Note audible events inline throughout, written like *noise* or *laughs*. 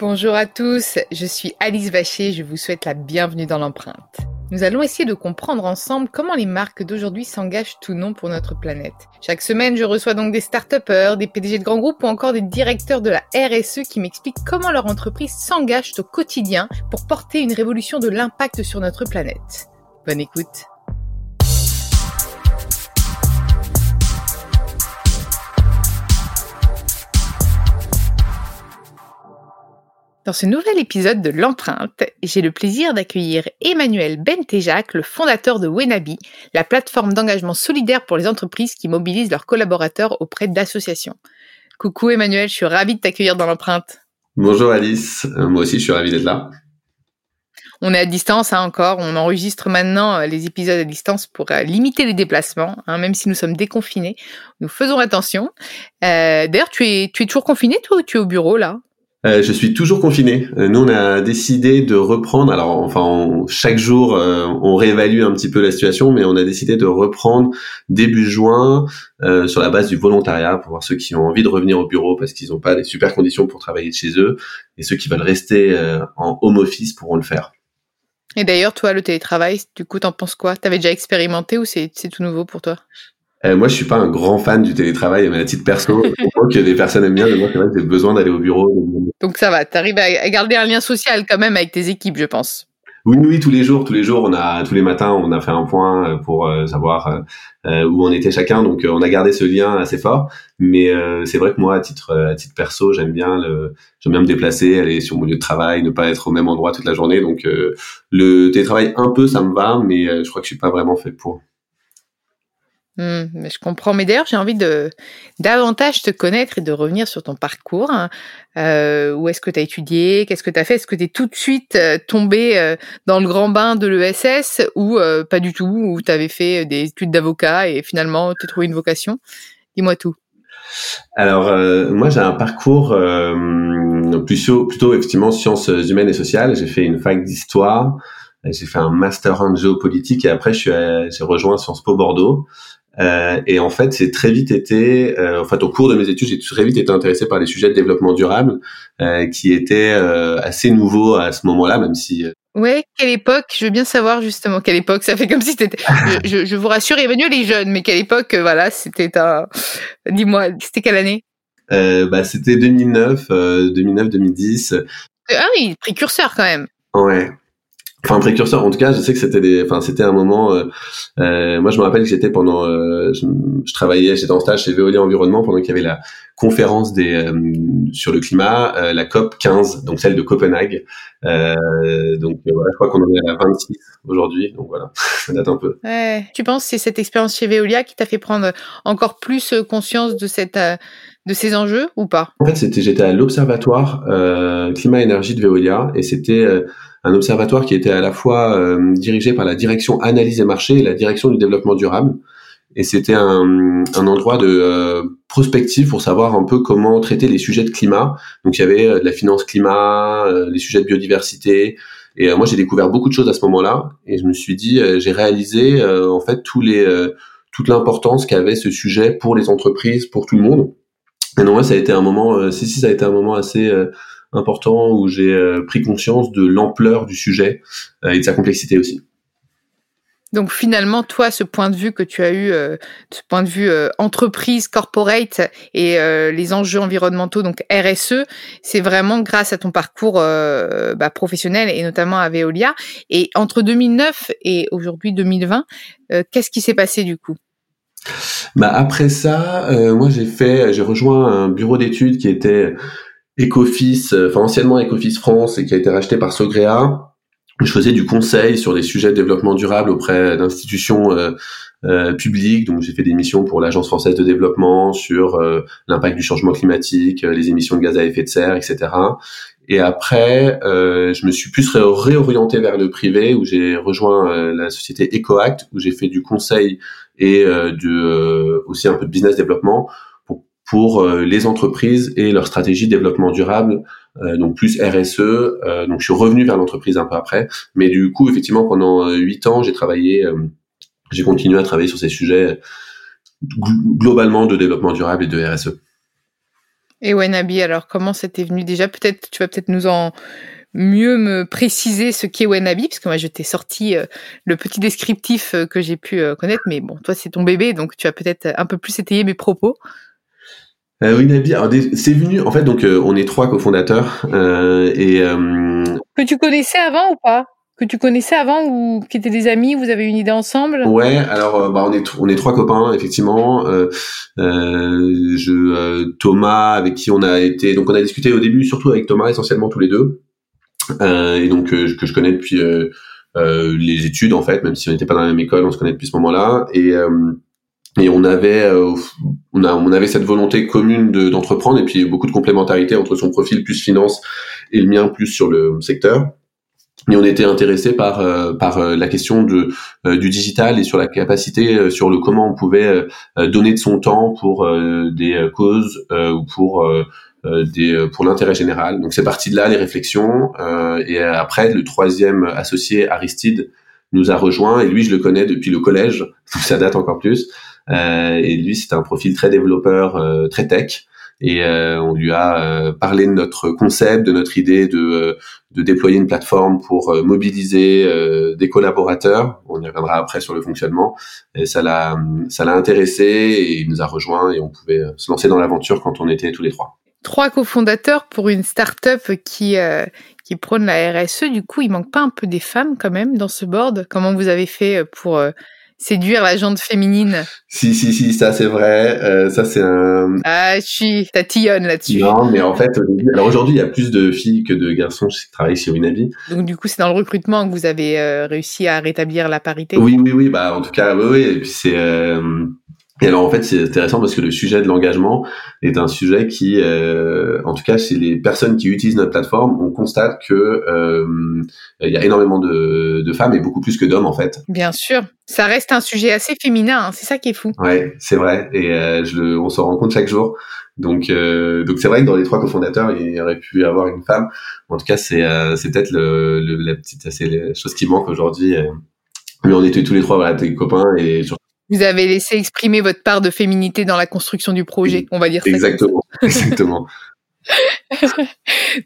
Bonjour à tous, je suis Alice Vacher, je vous souhaite la bienvenue dans l'empreinte. Nous allons essayer de comprendre ensemble comment les marques d'aujourd'hui s'engagent tout non pour notre planète. Chaque semaine, je reçois donc des start des PDG de grands groupes ou encore des directeurs de la RSE qui m'expliquent comment leur entreprise s'engage au quotidien pour porter une révolution de l'impact sur notre planète. Bonne écoute. Dans ce nouvel épisode de l'empreinte, j'ai le plaisir d'accueillir Emmanuel Bentejac, le fondateur de Wenabi, la plateforme d'engagement solidaire pour les entreprises qui mobilisent leurs collaborateurs auprès d'associations. Coucou Emmanuel, je suis ravie de t'accueillir dans l'empreinte. Bonjour Alice, euh, moi aussi je suis ravi d'être là. On est à distance hein, encore, on enregistre maintenant euh, les épisodes à distance pour euh, limiter les déplacements, hein, même si nous sommes déconfinés. Nous faisons attention. D'ailleurs, tu es, tu es toujours confiné toi ou tu es au bureau là? Euh, je suis toujours confiné. Euh, nous, on a décidé de reprendre. Alors, enfin, chaque jour, euh, on réévalue un petit peu la situation, mais on a décidé de reprendre début juin sur la base du volontariat pour voir ceux qui ont envie de revenir au bureau parce qu'ils n'ont pas des super conditions pour travailler de chez eux, et ceux qui veulent rester en home office pourront le faire. Et d'ailleurs, toi, le télétravail, du coup, t'en penses quoi? T'avais déjà expérimenté ou c'est tout nouveau pour toi? Euh, moi, je suis pas un grand fan du télétravail, mais à titre perso, *laughs* je comprends que des personnes aiment bien, mais moi, c'est vrai que j'ai besoin d'aller au bureau. Donc ça va, tu arrives à garder un lien social quand même avec tes équipes, je pense. Oui, oui, tous les jours, tous les jours, on a, tous les matins, on a fait un point euh, pour euh, savoir où on était chacun. Donc, on a gardé ce lien assez fort. Mais c'est vrai que moi, à titre, à titre perso, j'aime bien le, j'aime bien me déplacer, aller sur mon lieu de travail, ne pas être au même endroit toute la journée. Donc, le télétravail un peu, ça me va, mais je crois que je suis pas vraiment fait pour. Mais je comprends. Mais d'ailleurs, j'ai envie de davantage te connaître et de revenir sur ton parcours. Euh, où est-ce que tu as étudié? Qu'est-ce que tu as fait? Est-ce que tu es tout de suite euh, tombé euh, dans le grand bain de l'ESS ou euh, pas du tout Ou tu avais fait des études d'avocat et finalement tu trouvé une vocation? Dis-moi tout. Alors, moi, j'ai un parcours plutôt, plutôt effectivement sciences humaines et sociales. J'ai fait une fac d'histoire. J'ai fait un master en géopolitique et après, j'ai rejoint Sciences Po Bordeaux. Euh, et en fait, c'est très vite été, euh, en fait, au cours de mes études, j'ai très vite été intéressé par les sujets de développement durable, euh, qui étaient euh, assez nouveaux à ce moment-là, même si. Euh, ouais, quelle époque? Je veux bien savoir justement quelle époque. Ça fait comme si c'était. je, *laughs* je, vous rassure, Emmanuel est jeune, mais quelle époque Voilà, c'était un. Dis-moi, c'était quelle année? Bah, c'était 2009, 2009-2010. Ah oui, précurseur quand même. Ouais, enfin précurseur en tout cas je sais que c'était des enfin c'était un moment euh, euh, moi je me rappelle que j'étais pendant euh, je, travaillais j'étais en stage chez Veolia Environnement pendant qu'il y avait la conférence des euh, sur le climat euh, la COP 15 donc celle de Copenhague. Donc voilà je crois qu'on en est à la 26 aujourd'hui donc voilà *laughs* ça date un peu. Ouais. tu penses que c'est cette expérience chez Veolia qui t'a fait prendre encore plus conscience de cette de ces enjeux ou pas? En fait, c'était j'étais à l'observatoire climat énergie de Veolia et c'était un observatoire qui était à la fois euh, dirigé par la direction analyse et marché et la direction du développement durable. Et c'était un, un, endroit de euh, prospective pour savoir un peu comment traiter les sujets de climat. Donc il y avait euh, de la finance climat, les sujets de biodiversité. Et moi j'ai découvert beaucoup de choses à ce moment-là. Et je me suis dit, j'ai réalisé en fait tous les, toute l'importance qu'avait ce sujet pour les entreprises, pour tout le monde. Et non, moi ça a été un moment, si si ça a été un moment assez important où j'ai euh, pris conscience de l'ampleur du sujet euh, et de sa complexité aussi. Donc finalement, toi, ce point de vue que tu as eu, euh, ce point de vue entreprise, corporate et les enjeux environnementaux, donc RSE, c'est vraiment grâce à ton parcours bah, professionnel et notamment à Veolia. Et entre 2009 et aujourd'hui 2020, qu'est-ce qui s'est passé du coup? Bah après ça, moi j'ai fait, j'ai rejoint un bureau d'études qui était Ecofis, euh, enfin anciennement Ecofis France et qui a été racheté par Sogrea, je faisais du conseil sur des sujets de développement durable auprès d'institutions euh, euh, publiques. Donc j'ai fait des missions pour l'Agence française de développement sur euh, l'impact du changement climatique, les émissions de gaz à effet de serre, etc. Et après, je me suis plus réorienté vers le privé, où j'ai rejoint la société EcoAct, où j'ai fait du conseil et de, aussi un peu de business développement pour les entreprises et leur stratégie de développement durable euh, donc plus RSE. Euh, donc je suis revenu vers l'entreprise un peu après, mais du coup effectivement pendant euh, huit ans j'ai travaillé, j'ai continué à travailler sur ces sujets globalement de développement durable et de RSE. Et Wenabi, alors comment c'était venu déjà? Peut-être tu vas peut-être nous en mieux me préciser ce qu'est Wenabi, parce que moi je t'ai sorti le petit descriptif que j'ai pu connaître, mais bon, toi c'est ton bébé, donc tu vas peut-être un peu plus étayer mes propos. Euh, oui, Nabi, c'est venu, en fait, donc euh, on est trois cofondateurs euh, et... Euh, que tu connaissais avant ou pas? Que tu connaissais avant ou qui étaient des amis, vous avez une idée ensemble? Ouais, alors bah, on est on est trois copains effectivement. Euh, je Thomas avec qui on a été donc on a discuté au début surtout avec Thomas essentiellement tous les deux. Et donc que je connais depuis les études en fait même si on n'était pas dans la même école on se connaît depuis ce moment-là. Et et on avait euh, on, a, on avait cette volonté commune de, d'entreprendre et puis beaucoup de complémentarité entre son profil plus finance et le mien plus sur le secteur. Et on était intéressé par euh, par euh, la question de du digital et sur la capacité sur le comment on pouvait donner de son temps pour des causes ou pour des pour l'intérêt général. Donc c'est parti de là les réflexions et après le troisième associé Aristide nous a rejoint et lui je le connais depuis le collège donc *laughs* ça date encore plus. euh, et lui, c'était un profil très développeur, euh, très tech. Et euh, on lui a parlé de notre concept, de notre idée de, de déployer une plateforme pour mobiliser des collaborateurs. On y reviendra après sur le fonctionnement. Et ça l'a, ça l'a intéressé et il nous a rejoint et on pouvait se lancer dans l'aventure quand on était tous les trois. Trois cofondateurs pour une start-up qui qui prône la RSE. Du coup, il manque pas un peu des femmes quand même dans ce board? Comment vous avez fait pour séduire la jante féminine. Si, si, si, ça c'est vrai. Euh, ça c'est un. Ah, je suis tatillonne là-dessus. Non, mais en fait, alors aujourd'hui, il y a plus de filles que de garçons qui travaillent chez Winabi. Donc du coup, c'est dans le recrutement que vous avez euh, réussi à rétablir la parité? Oui, oui, oui. Bah en tout cas, oui, oui. Et puis c'est. Euh, et alors en fait c'est intéressant parce que le sujet de l'engagement est un sujet qui, euh, en tout cas chez les personnes qui utilisent notre plateforme, on constate que euh, il y a énormément de, de femmes et beaucoup plus que d'hommes en fait. Bien sûr, ça reste un sujet assez féminin, hein, c'est ça qui est fou. Ouais, c'est vrai et euh, je le, on s'en rend compte chaque jour. Donc euh, donc c'est vrai que dans les trois cofondateurs il y aurait pu y avoir une femme. En tout cas c'est euh, c'est peut-être le, le, la petite c'est la chose qui manque aujourd'hui. Mais on était tous les trois voilà des copains et surtout vous avez laissé exprimer votre part de féminité dans la construction du projet, on va dire ça. Exactement, *laughs* exactement.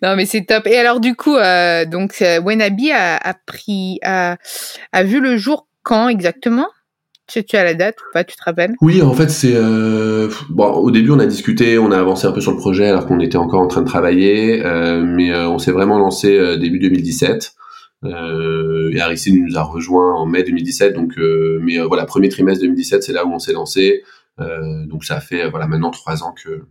non mais c'est top. Et alors du coup, euh, donc euh, Wenabi a, a pris, a, a, vu le jour quand exactement? Tu, tu as la date ou pas Tu te rappelles? Oui, en fait, c'est euh, bon. Au début, on a discuté, on a avancé un peu sur le projet alors qu'on était encore en train de travailler, euh, mais euh, on s'est vraiment lancé début 2017. Euh, et Aristide nous a rejoint en mai 2017. Donc, euh, mais euh, voilà, premier trimestre 2017, c'est là où on s'est lancé. Donc, ça fait voilà maintenant trois ans que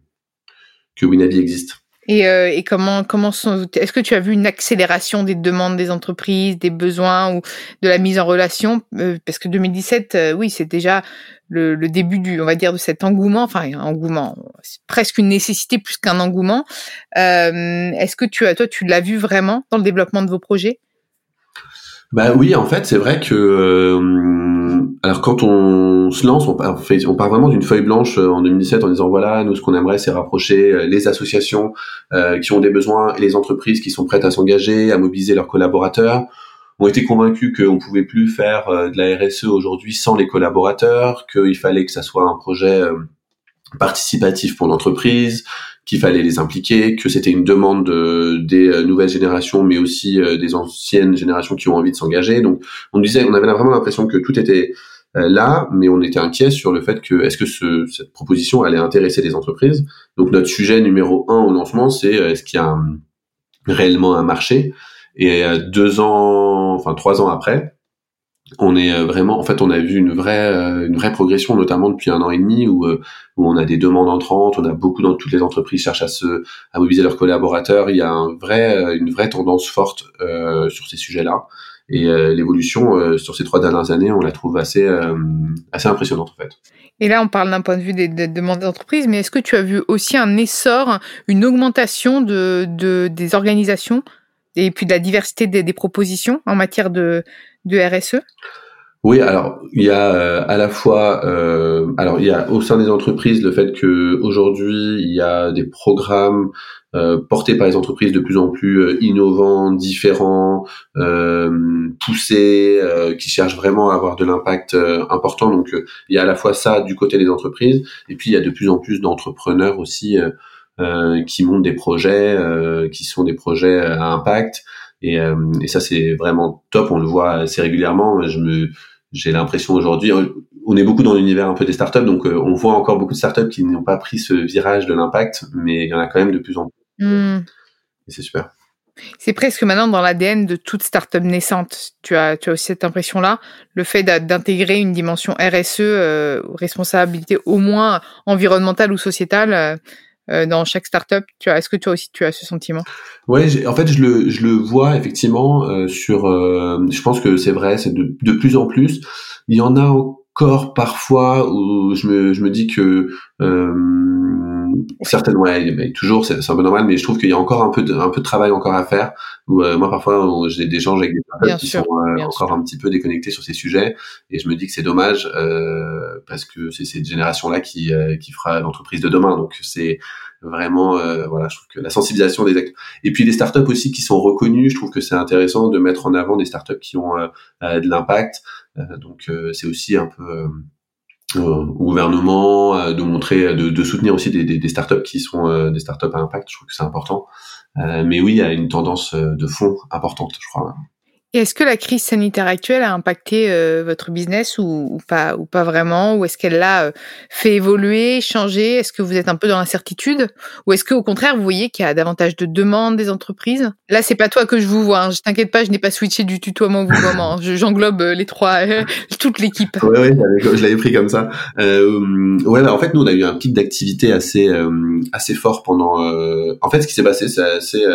que Winabi existe. Et, et, comment comment est-ce que tu as vu une accélération des demandes des entreprises, des besoins ou de la mise en relation? Parce que 2017, oui, c'est déjà le, début du, on va dire, de cet engouement. Enfin, engouement, c'est presque une nécessité plus qu'un engouement. est-ce que tu as, toi, tu l'as vu vraiment dans le développement de vos projets? Bah oui, en fait, c'est vrai que euh, alors quand on se lance, on part, vraiment d'une feuille blanche euh, en 2017 en disant voilà, nous ce qu'on aimerait, c'est rapprocher euh, les associations qui ont des besoins et les entreprises qui sont prêtes à s'engager, à mobiliser leurs collaborateurs. On était convaincus qu'on pouvait plus faire de la RSE aujourd'hui sans les collaborateurs, qu'il fallait que ça soit un projet participatif pour l'entreprise, qu'il fallait les impliquer, que c'était une demande des euh, nouvelles générations, mais aussi euh, des anciennes générations qui ont envie de s'engager. Donc, on disait, on avait vraiment l'impression que tout était euh, là, mais on était inquiet sur le fait que est-ce que ce, cette proposition allait intéresser les entreprises? Donc, notre sujet numéro un au lancement, c'est est-ce qu'il y a réellement un marché? Et deux ans, enfin trois ans après, on est vraiment, en fait, on a vu une vraie, une vraie progression, notamment depuis un an et demi, où, où on a des demandes entrantes, on a beaucoup dans toutes les entreprises cherchent à se, à mobiliser leurs collaborateurs. Il y a un vrai, une vraie tendance forte euh, sur ces sujets-là. Et euh, l'évolution euh, sur ces trois dernières années, on la trouve assez, euh, assez impressionnante en fait. Et là, on parle d'un point de vue des, des demandes d'entreprise, mais est-ce que tu as vu aussi un essor, une augmentation de, de, des organisations et puis de la diversité des propositions en matière de, de RSE oui, alors il y a euh, à la fois, euh, alors il y a au sein des entreprises le fait que aujourd'hui il y a des programmes euh, portés par les entreprises de plus en plus innovants, différents, poussés, qui cherchent vraiment à avoir de l'impact important. Donc il y a à la fois ça du côté des entreprises, et puis il y a de plus en plus d'entrepreneurs aussi qui montent des projets, qui sont des projets à impact. Et, et ça c'est vraiment top, on le voit assez régulièrement. Je me j'ai l'impression aujourd'hui, on est beaucoup dans l'univers un peu des startups, donc on voit encore beaucoup de startups qui n'ont pas pris ce virage de l'impact, mais il y en a quand même de plus en plus Hmm. Et c'est super. C'est presque maintenant dans l'ADN de toute startup naissante. Tu as, tu as aussi cette impression-là, le fait d'intégrer une dimension RSE, euh, responsabilité au moins environnementale ou sociétale euh, euh, dans chaque startup. Tu as, est-ce que toi aussi tu as ce sentiment? Ouais, en fait, je le, je le vois effectivement euh, sur. je pense que c'est vrai, c'est de, de plus en plus. Il y en a encore parfois où je me, je me dis que certaines ouais mais toujours c'est un peu normal mais je trouve qu'il y a encore un peu de un peu de travail encore à faire où euh, moi parfois j'ai des gens avec des personnes qui sont euh, encore un petit peu déconnectés sur ces sujets et je me dis que c'est dommage euh, parce que c'est cette génération là qui qui fera l'entreprise de demain donc c'est vraiment voilà je trouve que la sensibilisation des acteurs et puis les startups aussi qui sont reconnues je trouve que c'est intéressant de mettre en avant des startups qui ont de l'impact donc c'est aussi un peu au gouvernement, euh, de montrer, de, de soutenir aussi des, des, des, startups qui sont euh, des startups à impact. Je trouve que c'est important. Euh, mais oui, il y a une tendance de fond importante, je crois. Est-ce que la crise sanitaire actuelle a impacté euh, votre business ou, pas ou pas vraiment? Ou est-ce qu'elle l'a euh, fait évoluer, changer? Est-ce que vous êtes un peu dans l'incertitude? Ou est-ce qu'au contraire, vous voyez qu'il y a davantage de demandes des entreprises? Là, c'est pas toi que je vous vois. Hein. Je t'inquiète pas, je n'ai pas switché du tutoiement au vouvoiement. J'englobe euh, les trois, *laughs* toute l'équipe. Oui, oui, je l'avais pris comme ça. Ouais, bah, en fait, nous, on a eu un pic d'activité assez assez fort pendant. En fait, ce qui s'est passé, c'est assez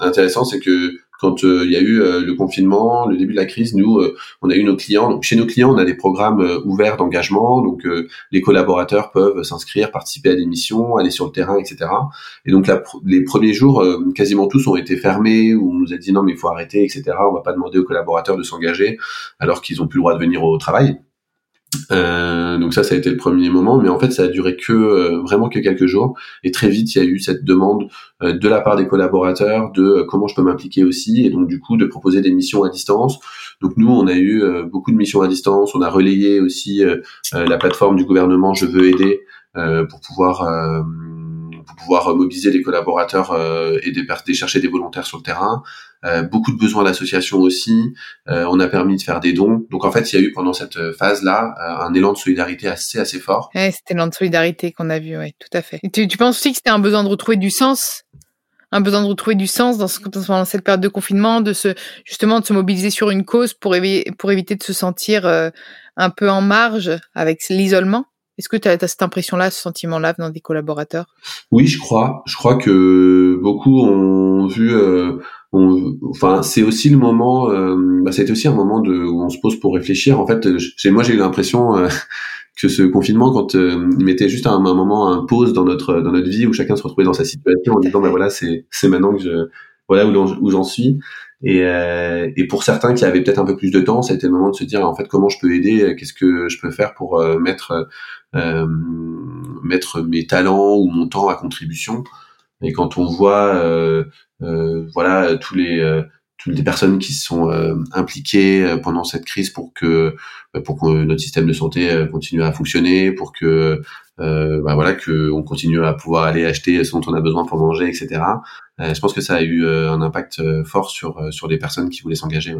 intéressant, c'est que quand euh, il y a eu euh, le confinement, le début de la crise, nous, euh, on a eu nos clients. Donc, chez nos clients, on a des programmes ouverts d'engagement. Donc, les collaborateurs peuvent s'inscrire, participer à des missions, aller sur le terrain, etc. Et donc, les premiers jours, quasiment tous ont été fermés, où on nous a dit non, mais il faut arrêter, etc. On va pas demander aux collaborateurs de s'engager alors qu'ils ont plus le droit de venir au travail. Euh, donc ça, ça a été le premier moment, mais en fait, ça a duré que euh, vraiment que quelques jours. Et très vite, il y a eu cette demande euh, de la part des collaborateurs de comment je peux m'impliquer aussi, et donc du coup de proposer des missions à distance. Donc nous, on a eu beaucoup de missions à distance. On a relayé aussi la plateforme du gouvernement Je veux aider pour pouvoir pour pouvoir mobiliser les collaborateurs et des, des chercher des volontaires sur le terrain. Euh, beaucoup de besoins d'association aussi. Euh, on a permis de faire des dons. Donc en fait, il y a eu pendant cette phase-là euh, un élan de solidarité assez assez fort. Ouais, c'était l'élan de solidarité qu'on a vu, oui, tout à fait. tu, tu penses aussi que c'était un besoin de retrouver du sens? Un besoin de retrouver du sens dans, ce, dans cette période de confinement, de se justement de se mobiliser sur une cause pour, pour éviter de se sentir un peu en marge avec l'isolement? Est-ce que tu as, cette impression-là, ce sentiment-là dans des collaborateurs? Oui, je crois. Je crois que beaucoup ont vu euh, enfin, c'est aussi le moment. Euh, bah, aussi un moment de, où on se pose pour réfléchir. En fait, j'ai, moi, j'ai eu l'impression euh, *laughs* que ce confinement, quand euh, il mettait juste un, un, moment, un pause dans notre dans notre vie où chacun se retrouvait dans sa situation en disant, ben voilà, c'est c'est maintenant que je voilà où, j'en suis. Et, euh, et pour certains qui avaient peut-être un peu plus de temps, c'était le moment de se dire en fait comment je peux aider, qu'est-ce que je peux faire pour mettre mettre mes talents ou mon temps à contribution. Et quand on voit, euh, euh, voilà, tous les euh, toutes les personnes qui sont impliquées pendant cette crise pour que pour que notre système de santé continue à fonctionner, pour que bah voilà que on continue à pouvoir aller acheter ce dont on a besoin pour manger, etc. je pense que ça a eu un impact fort sur sur les personnes qui voulaient s'engager.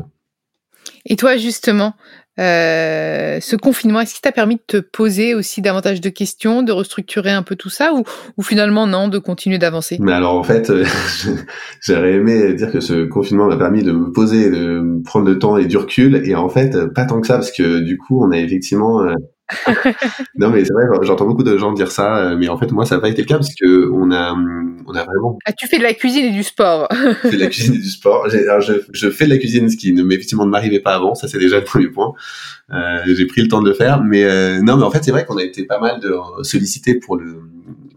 Et toi justement, Euh, ce confinement, est-ce qu'il t'a permis de te poser aussi davantage de questions, de restructurer un peu tout ça, ou, ou finalement non, de continuer d'avancer? Mais alors en fait, euh, *laughs* j'aurais aimé dire que ce confinement m'a permis de me poser, de prendre le temps et du recul, et en fait, pas tant que ça, parce que du coup, on a effectivement euh, *laughs* non mais c'est vrai, j'entends beaucoup de gens dire ça, euh, mais en fait moi ça n'a pas été le cas parce que on a, on a vraiment. Ah tu fais de la cuisine et du sport. je *laughs* fais de la cuisine et du sport. Alors, je, je, fais de la cuisine, ce qui ne effectivement ne m'arrivait pas avant, ça c'est déjà le premier point. Euh, J'ai pris le temps de le faire, mais euh, non mais en fait c'est vrai qu'on a été pas mal de sollicité pour le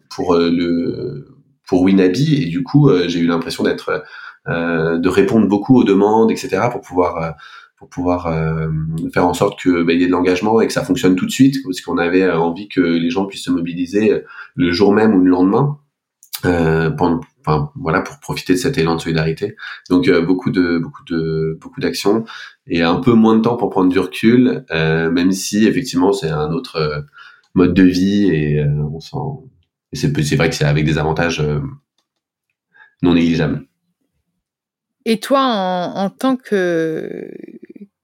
pour euh, le pour Winabi et du coup j'ai eu l'impression d'être de répondre beaucoup aux demandes etc pour pouvoir pour pouvoir euh, faire en sorte que bah, y ait de l'engagement et que ça fonctionne tout de suite, parce qu'on avait euh, envie que les gens puissent se mobiliser euh, le jour même ou le lendemain. Enfin, voilà pour profiter de cet élan de solidarité donc beaucoup de beaucoup de beaucoup d'actions et un peu moins de temps pour prendre du recul même si effectivement c'est un autre mode de vie et on c'est vrai que c'est avec des avantages non négligeables et toi en tant que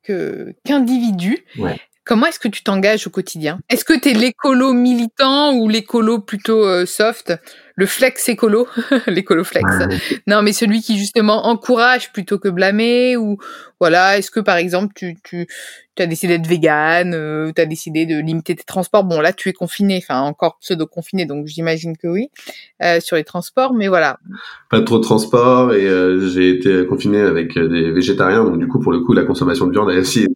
que qu'individu. Comment est-ce que tu t'engages au quotidien? Est-ce que tu es l'écolo militant ou l'écolo plutôt euh, soft? Le flex écolo *laughs* L'écolo flex. Non, mais celui qui justement encourage plutôt que blâmer ou voilà, est-ce que par exemple tu tu tu as décidé d'être vegan, euh, tu as décidé de limiter tes transports? Bon, là tu es confiné, enfin encore pseudo confiné donc j'imagine que oui euh, sur les transports, mais voilà. Pas trop de transport et euh, j'ai été confiné avec des végétariens donc du coup pour le coup la consommation de viande a aussi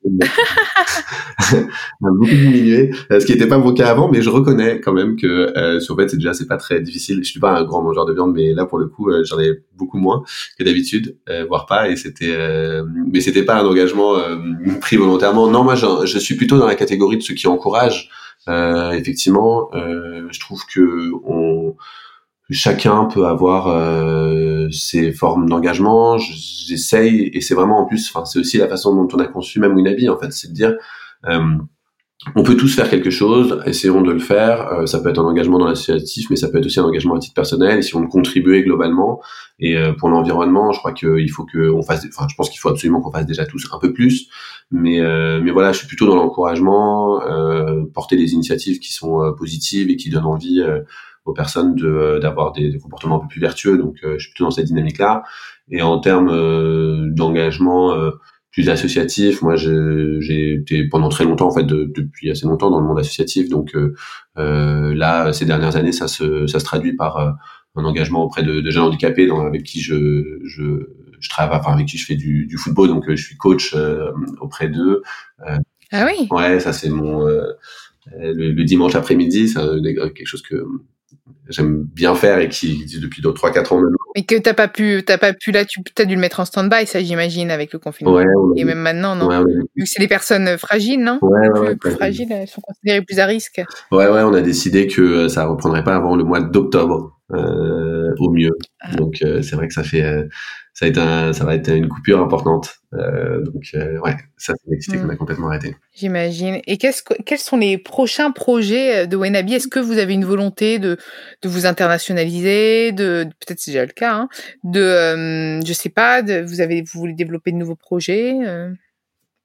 *laughs* beaucoup diminué, euh, ce qui n'était pas mon cas avant, mais je reconnais quand même que euh, sur fait c'est déjà c'est pas très difficile. Je suis pas un grand mangeur de viande, mais là pour le coup euh, j'en ai beaucoup moins que d'habitude, euh, voire pas. Et c'était, euh, mais c'était pas un engagement pris volontairement. Non, moi je, je, suis plutôt dans la catégorie de ceux qui encouragent. effectivement, je trouve que on chacun peut avoir euh, ses formes d'engagement. J'essaye, et c'est vraiment en plus, enfin, c'est aussi la façon dont on a conçu même Winabi, en fait, c'est de dire, euh, on peut tous faire quelque chose, essayons de le faire. Euh, ça peut être un engagement dans l'associatif, mais ça peut être aussi un engagement à titre personnel. Et si on contribuait globalement, et euh, pour l'environnement, je crois qu'il faut qu'on fasse, enfin, je pense qu'il faut absolument qu'on fasse déjà tous un peu plus. Mais, euh, mais voilà, je suis plutôt dans l'encouragement, porter des initiatives qui sont positives et qui donnent envie aux personnes de euh, d'avoir des, des, comportements un peu plus vertueux. Donc, euh, je suis plutôt dans cette dynamique-là. Et en termes euh, d'engagement plus associatif, moi, j'ai été pendant très longtemps, en fait, depuis assez longtemps dans le monde associatif. Donc, là, ces dernières années, ça se ça se traduit par un engagement auprès de, de jeunes handicapés dans, avec qui je, je, je travaille, enfin avec qui je fais du, du football, donc je suis coach auprès d'eux. Euh, ah oui. Ouais, ça c'est mon euh, le, le, dimanche après-midi, c'est quelque chose que j'aime bien faire et qui existe depuis 3-4 ans maintenant. Et que t'as pas pu, t'as pas pu là, tu as dû le mettre en stand-by, ça j'imagine avec le confinement. Ouais, et même maintenant, non? Ouais, Vu que c'est des personnes fragiles, non? Plus, plus fragiles, elles sont considérées plus à risque. Ouais, ouais, on a décidé que euh, ça reprendrait pas avant le mois d'octobre euh, au mieux. Ah. Donc euh, c'est vrai que ça fait euh, ça, un, va être une coupure importante. Euh, donc, euh, ouais, ça, c'est une activité qu'on a complètement arrêté. J'imagine. Et que, quels sont les prochains projets de Wenabi? Est-ce que vous avez une volonté de, de vous internationaliser de, Peut-être c'est déjà le cas. Hein, de, euh, je sais pas, de, vous, avez, vous voulez développer de nouveaux projets euh,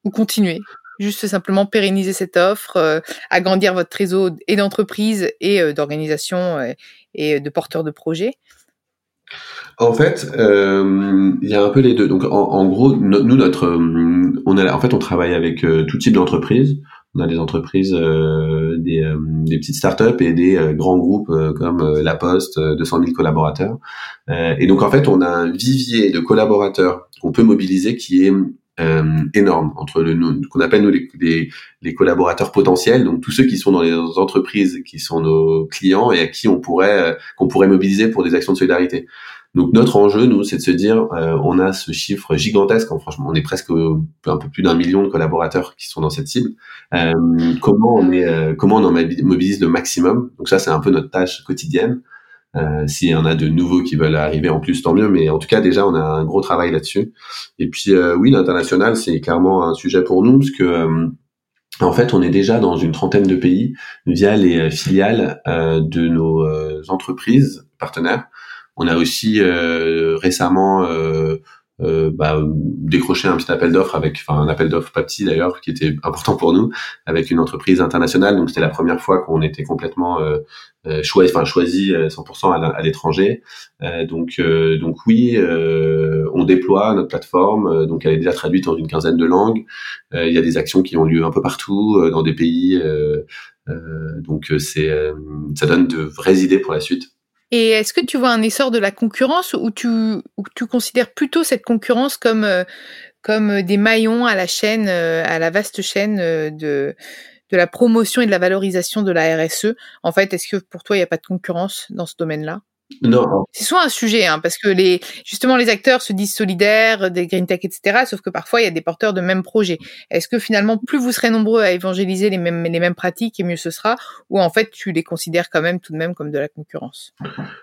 Ou continuer? Juste simplement pérenniser cette offre, euh, agrandir votre réseau et d'entreprises et euh, d'organisations et de porteurs de projets en fait, euh, il y a un peu les deux. Donc, en, en gros, nous, notre, euh, on a, en fait, on travaille avec euh, tout type d'entreprises. On a des entreprises, des, des, petites startups et des grands groupes comme La Poste, 200 000 collaborateurs. et donc, en fait, on a un vivier de collaborateurs qu'on peut mobiliser qui est énorme entre le qu'on appelle nous les, les, les, collaborateurs potentiels, donc tous ceux qui sont dans les entreprises qui sont nos clients et à qui on pourrait qu'on pourrait mobiliser pour des actions de solidarité. Donc notre enjeu, nous, c'est de se dire, euh, on a ce chiffre gigantesque. Hein, franchement, on est presque un peu plus d'un million de collaborateurs qui sont dans cette cible. Euh, comment on est, euh, comment on en mobilise le maximum? Donc ça, c'est un peu notre tâche quotidienne. Euh, S'il y en a de nouveaux qui veulent arriver en plus, tant mieux. Mais en tout cas, déjà, on a un gros travail là-dessus. Et puis, oui, l'international, c'est clairement un sujet pour nous, parce que en fait, on est déjà dans une trentaine de pays via les filiales de nos entreprises partenaires. On a aussi euh, récemment euh, euh, bah, un petit appel d'offres avec, enfin un appel d'offres pas petit d'ailleurs, qui était important pour nous, avec une entreprise internationale. Donc c'était la première fois qu'on était complètement euh, euh choisi, enfin choisi 100% à l'étranger. donc donc oui, on déploie notre plateforme. donc elle est déjà traduite dans une quinzaine de langues. Il y a des actions qui ont lieu un peu partout dans des pays. donc c'est ça donne de vraies idées pour la suite. Et est-ce que tu vois un essor de la concurrence ou tu, considères plutôt cette concurrence comme, euh, comme des maillons à la chaîne, euh, à la vaste chaîne euh, de, de la promotion et de la valorisation de la RSE En fait, est-ce que pour toi, il n'y a pas de concurrence dans ce domaine-là? Non. C'est souvent un sujet, hein, parce que les justement les acteurs se disent solidaires, des green tech, etc. Sauf que parfois il y a des porteurs de mêmes projets. Est-ce que finalement plus vous serez nombreux à évangéliser les mêmes les mêmes pratiques et mieux ce sera, ou en fait tu les considères quand même tout de même comme de la concurrence?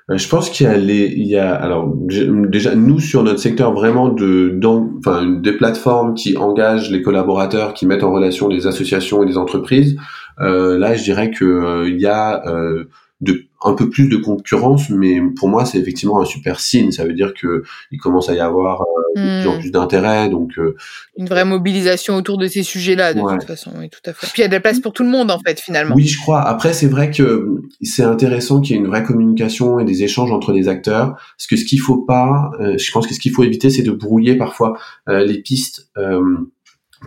Euh, Je pense qu'il y a les il y a alors déjà nous sur notre secteur vraiment de enfin des plateformes qui engagent les collaborateurs, qui mettent en relation les associations et les entreprises. Euh, là je dirais que euh, il y a euh, de un peu plus de concurrence, mais pour moi c'est effectivement un super signe. Ça veut dire que il commence à y avoir euh, de plus en hmm. plus d'intérêt, donc euh, une vraie mobilisation autour de ces sujets-là de toute façon. Oui, tout à fait. Puis il y a de la place pour tout le monde en fait finalement. Oui, je crois. Après c'est vrai que c'est intéressant qu'il y ait une vraie communication et des échanges entre les acteurs, parce que ce qu'il faut pas, euh, je pense que ce qu'il faut éviter, c'est de brouiller parfois les pistes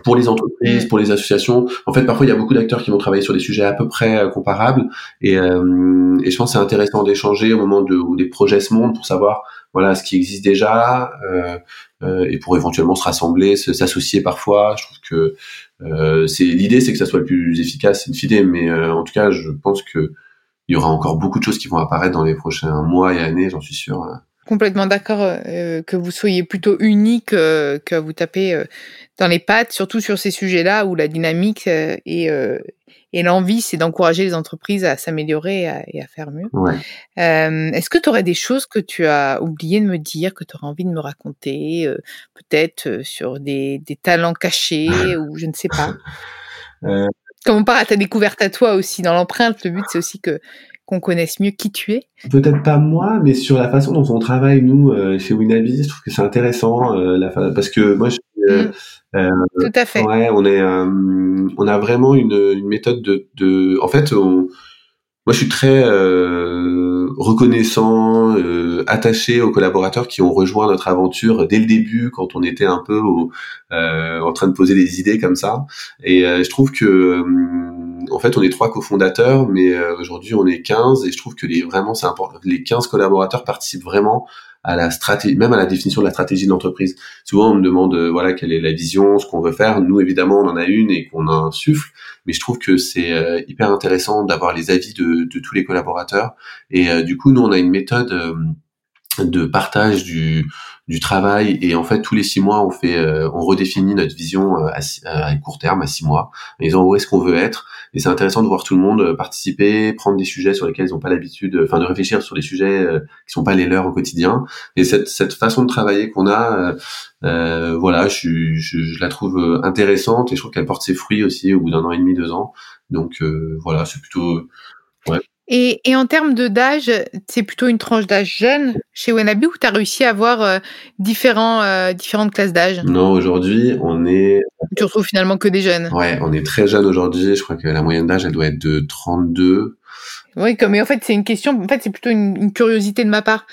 pour les entreprises, mm. pour les associations. En fait, parfois, il y a beaucoup d'acteurs qui vont travailler sur des sujets à peu près euh, comparables. Et, euh, et, je pense que c'est intéressant d'échanger au moment de, où des projets se montent pour savoir voilà ce qui existe déjà euh, euh et pour éventuellement se rassembler, s'associer parfois. Je trouve que euh, c'est l'idée, c'est que ça soit le plus efficace, c'est une idée. Mais en tout cas, je pense que il y aura encore beaucoup de choses qui vont apparaître dans les prochains mois et années, j'en suis sûr complètement d'accord euh, que vous soyez plutôt unique, euh, que vous tapez euh, dans les pattes, surtout sur ces sujets-là où la dynamique et, et l'envie, c'est d'encourager les entreprises à s'améliorer et, à faire mieux. Est-ce que tu aurais des choses que tu as oublié de me dire, que tu aurais envie de me raconter, peut-être sur des, des, talents cachés *laughs* ou je ne sais pas? Comme on part à ta découverte à toi aussi dans l'empreinte, le but c'est aussi que qu'on connaisse mieux qui tu es? Peut-être pas moi, mais sur la façon dont on travaille nous euh, chez Winavis, je trouve que c'est intéressant euh, parce que moi je euh, mm. Tout à fait. Ouais, on est on a vraiment une, une méthode de, de en fait on, moi je suis très reconnaissant, attaché aux collaborateurs qui ont rejoint notre aventure dès le début quand on était un peu au, en train de poser des idées comme ça et je trouve que en fait, on est trois cofondateurs, mais euh, aujourd'hui, on est 15 et je trouve que les, vraiment, c'est important. Les 15 collaborateurs participent vraiment à la stratégie, même à la définition de la stratégie de l'entreprise. Souvent, on me demande, euh, voilà, quelle est la vision, ce qu'on veut faire. Nous, évidemment, on en a une et qu'on insuffle, mais je trouve que c'est euh, hyper intéressant d'avoir les avis de, de, tous les collaborateurs. Et du coup, nous, on a une méthode de partage du, du travail et en fait tous les six mois on fait on redéfinit notre vision à, à, court terme à six mois en disant où est-ce qu'on veut être et c'est intéressant de voir tout le monde euh, participer, prendre des sujets sur lesquels ils n'ont pas l'habitude, enfin de réfléchir sur des sujets euh, qui sont pas les leurs au quotidien. Et cette, cette façon de travailler qu'on a, euh, euh voilà, je, je, je, la trouve intéressante et je trouve qu'elle porte ses fruits aussi au bout d'un an et demi, deux ans. Donc voilà, c'est plutôt ouais. Et, et, en termes d'âge, c'est plutôt une tranche d'âge jeune chez Wenabi ou tu as réussi à avoir euh, différents, euh, différentes classes d'âge? Non, aujourd'hui, on est... Tu retrouves finalement que des jeunes Ouais, on est très jeunes aujourd'hui. Je crois que la moyenne d'âge, elle doit être de 32. Oui, comme, mais en fait, c'est une question, en fait, c'est plutôt une, une, curiosité de ma part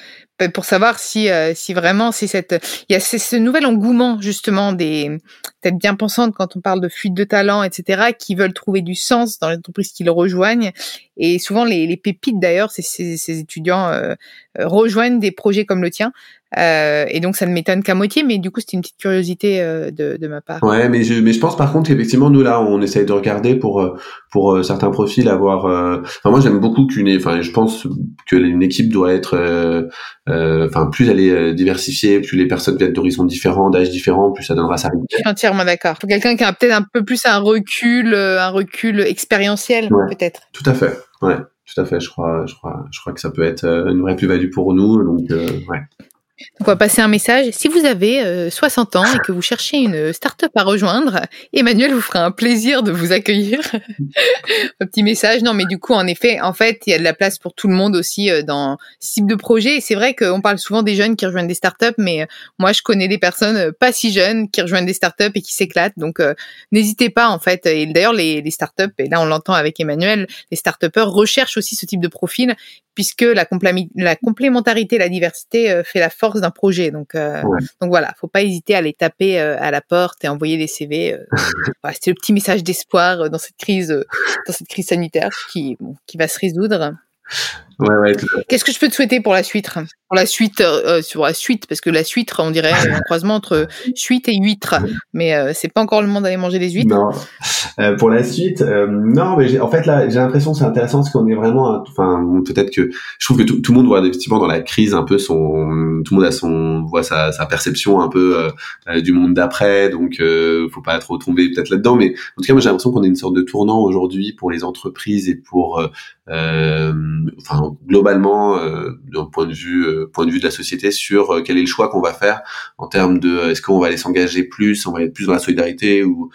pour savoir si euh, si vraiment c'est cette il y a ce, nouvel engouement justement des peut-être bien pensantes quand on parle de fuite de talent etc qui veulent trouver du sens dans les entreprises qui le rejoignent. Et souvent les, les pépites d'ailleurs ces, ces, ces, étudiants euh, rejoignent des projets comme le tien euh, et donc ça ne m'étonne qu'à moitié, mais du coup c'était une petite curiosité euh, de, de, ma part. Ouais, mais je, mais je pense par contre qu'effectivement nous là on essaye de regarder pour euh, pour euh, certains profils avoir. Enfin moi j'aime beaucoup qu'une, enfin je pense que une équipe doit être, enfin plus elle est diversifiée, plus les personnes viennent d'horizons différents, d'âges différents, plus ça donnera sa. Je suis entièrement d'accord. Pour quelqu'un qui a peut-être un peu plus un recul, un recul expérientiel peut-être. Tout à fait. Ouais. Tout à fait, je crois, je crois, je crois que ça peut être une vraie plus-value pour nous, donc ouais. On va passer un message. Si vous avez 60 euh, ans et que vous cherchez une start-up à rejoindre, Emmanuel vous fera un plaisir de vous accueillir. *laughs* un petit message. Non, mais du coup, en effet, en fait, il y a de la place pour tout le monde aussi euh, dans ce type de projet. Et c'est vrai qu'on parle souvent des jeunes qui rejoignent des start-up, mais euh, moi, je connais des personnes pas si jeunes qui rejoignent des start-up et qui s'éclatent. Donc, n'hésitez pas, en fait. Et d'ailleurs, les, les start-up, et là, on l'entend avec Emmanuel, les start-upers recherchent aussi ce type de profil puisque la, la complémentarité, la diversité fait la force d'un projet. Donc, euh, donc voilà, faut pas hésiter à les taper euh, à la porte et envoyer des CV. Euh. *laughs* c'est le petit message d'espoir dans cette crise, dans cette crise sanitaire qui, qui va se résoudre. Ouais, ouais, Qu'est-ce que je peux te souhaiter pour la suite? Pour la suite, euh, sur la suite, parce que la suite, on dirait un croisement entre suite et huître, mais euh, c'est pas encore le moment d'aller manger des huîtres. Non. Euh, pour la suite, euh, non, mais en fait là, j'ai l'impression c'est intéressant parce qu'on est vraiment, enfin, peut-être que je trouve que tout, tout, le monde voit effectivement dans la crise un peu son, tout le monde a son, voit sa, sa perception un peu du monde d'après, donc faut pas trop tomber peut-être là-dedans, mais en tout cas, moi j'ai l'impression qu'on est une sorte de tournant aujourd'hui pour les entreprises et pour, enfin globalement euh, d'un point de vue euh, point de vue de la société sur euh, quel est le choix qu'on va faire en termes de est-ce qu'on va aller s'engager plus, on va être plus dans la solidarité ou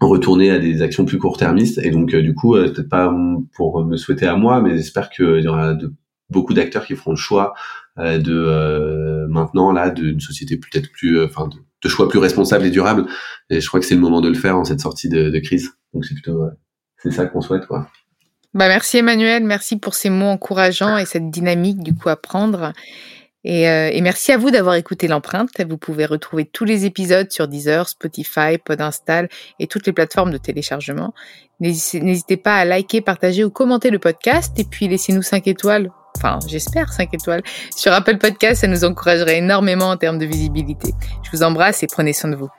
retourner à des actions plus court-termistes. Et donc du coup peut-être pas pour me souhaiter à moi mais j'espère qu'il y aura de, beaucoup d'acteurs qui feront le choix de maintenant là d'une société peut-être plus enfin de, choix plus responsables et durables et je crois que c'est le moment de le faire en cette sortie de, de crise. Donc c'est plutôt c'est ça qu'on souhaite quoi bah merci Emmanuel, merci pour ces mots encourageants et cette dynamique du coup à prendre. Et, euh, et merci à vous d'avoir écouté l'empreinte. Vous pouvez retrouver tous les épisodes sur Deezer, Spotify, Podinstall et toutes les plateformes de téléchargement. N'hésitez pas à liker, partager ou commenter le podcast et puis laissez-nous 5 étoiles. Enfin, j'espère 5 étoiles. Sur Apple Podcast, ça nous encouragerait énormément en termes de visibilité. Je vous embrasse et prenez soin de vous.